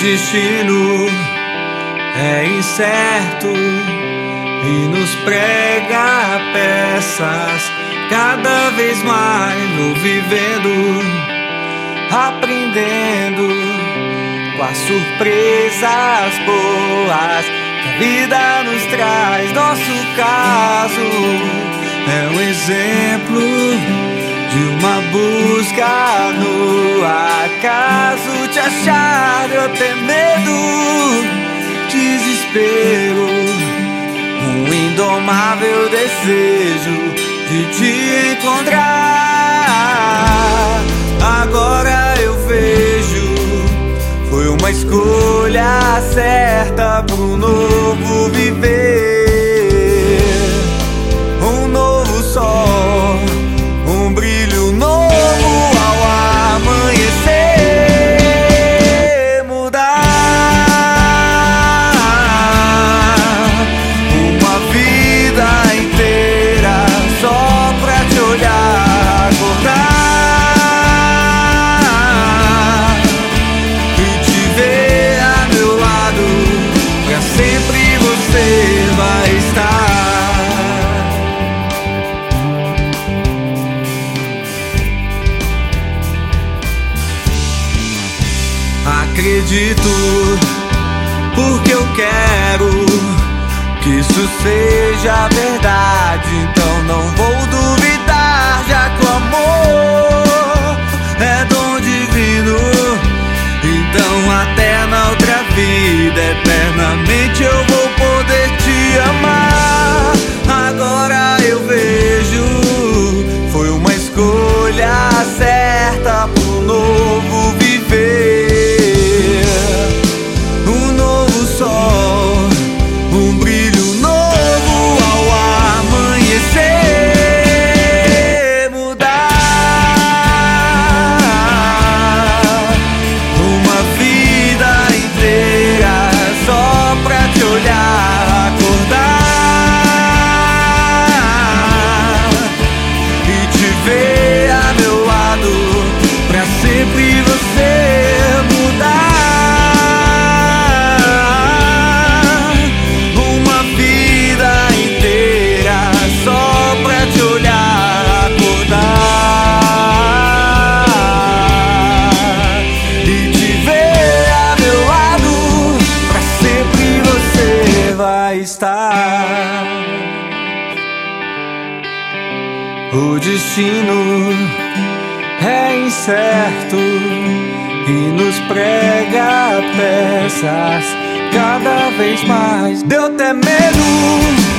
destino é incerto e nos prega peças cada vez mais no vivendo, aprendendo com as surpresas boas que a vida nos traz. Nosso caso é um exemplo de uma busca no acaso te achar eu ter medo, desespero, um indomável desejo de te encontrar. Agora eu vejo, foi uma escolha certa pro novo acredito, porque eu quero que isso seja verdade. Então não vou estar. O destino é incerto e nos prega peças cada vez mais. Deu até medo,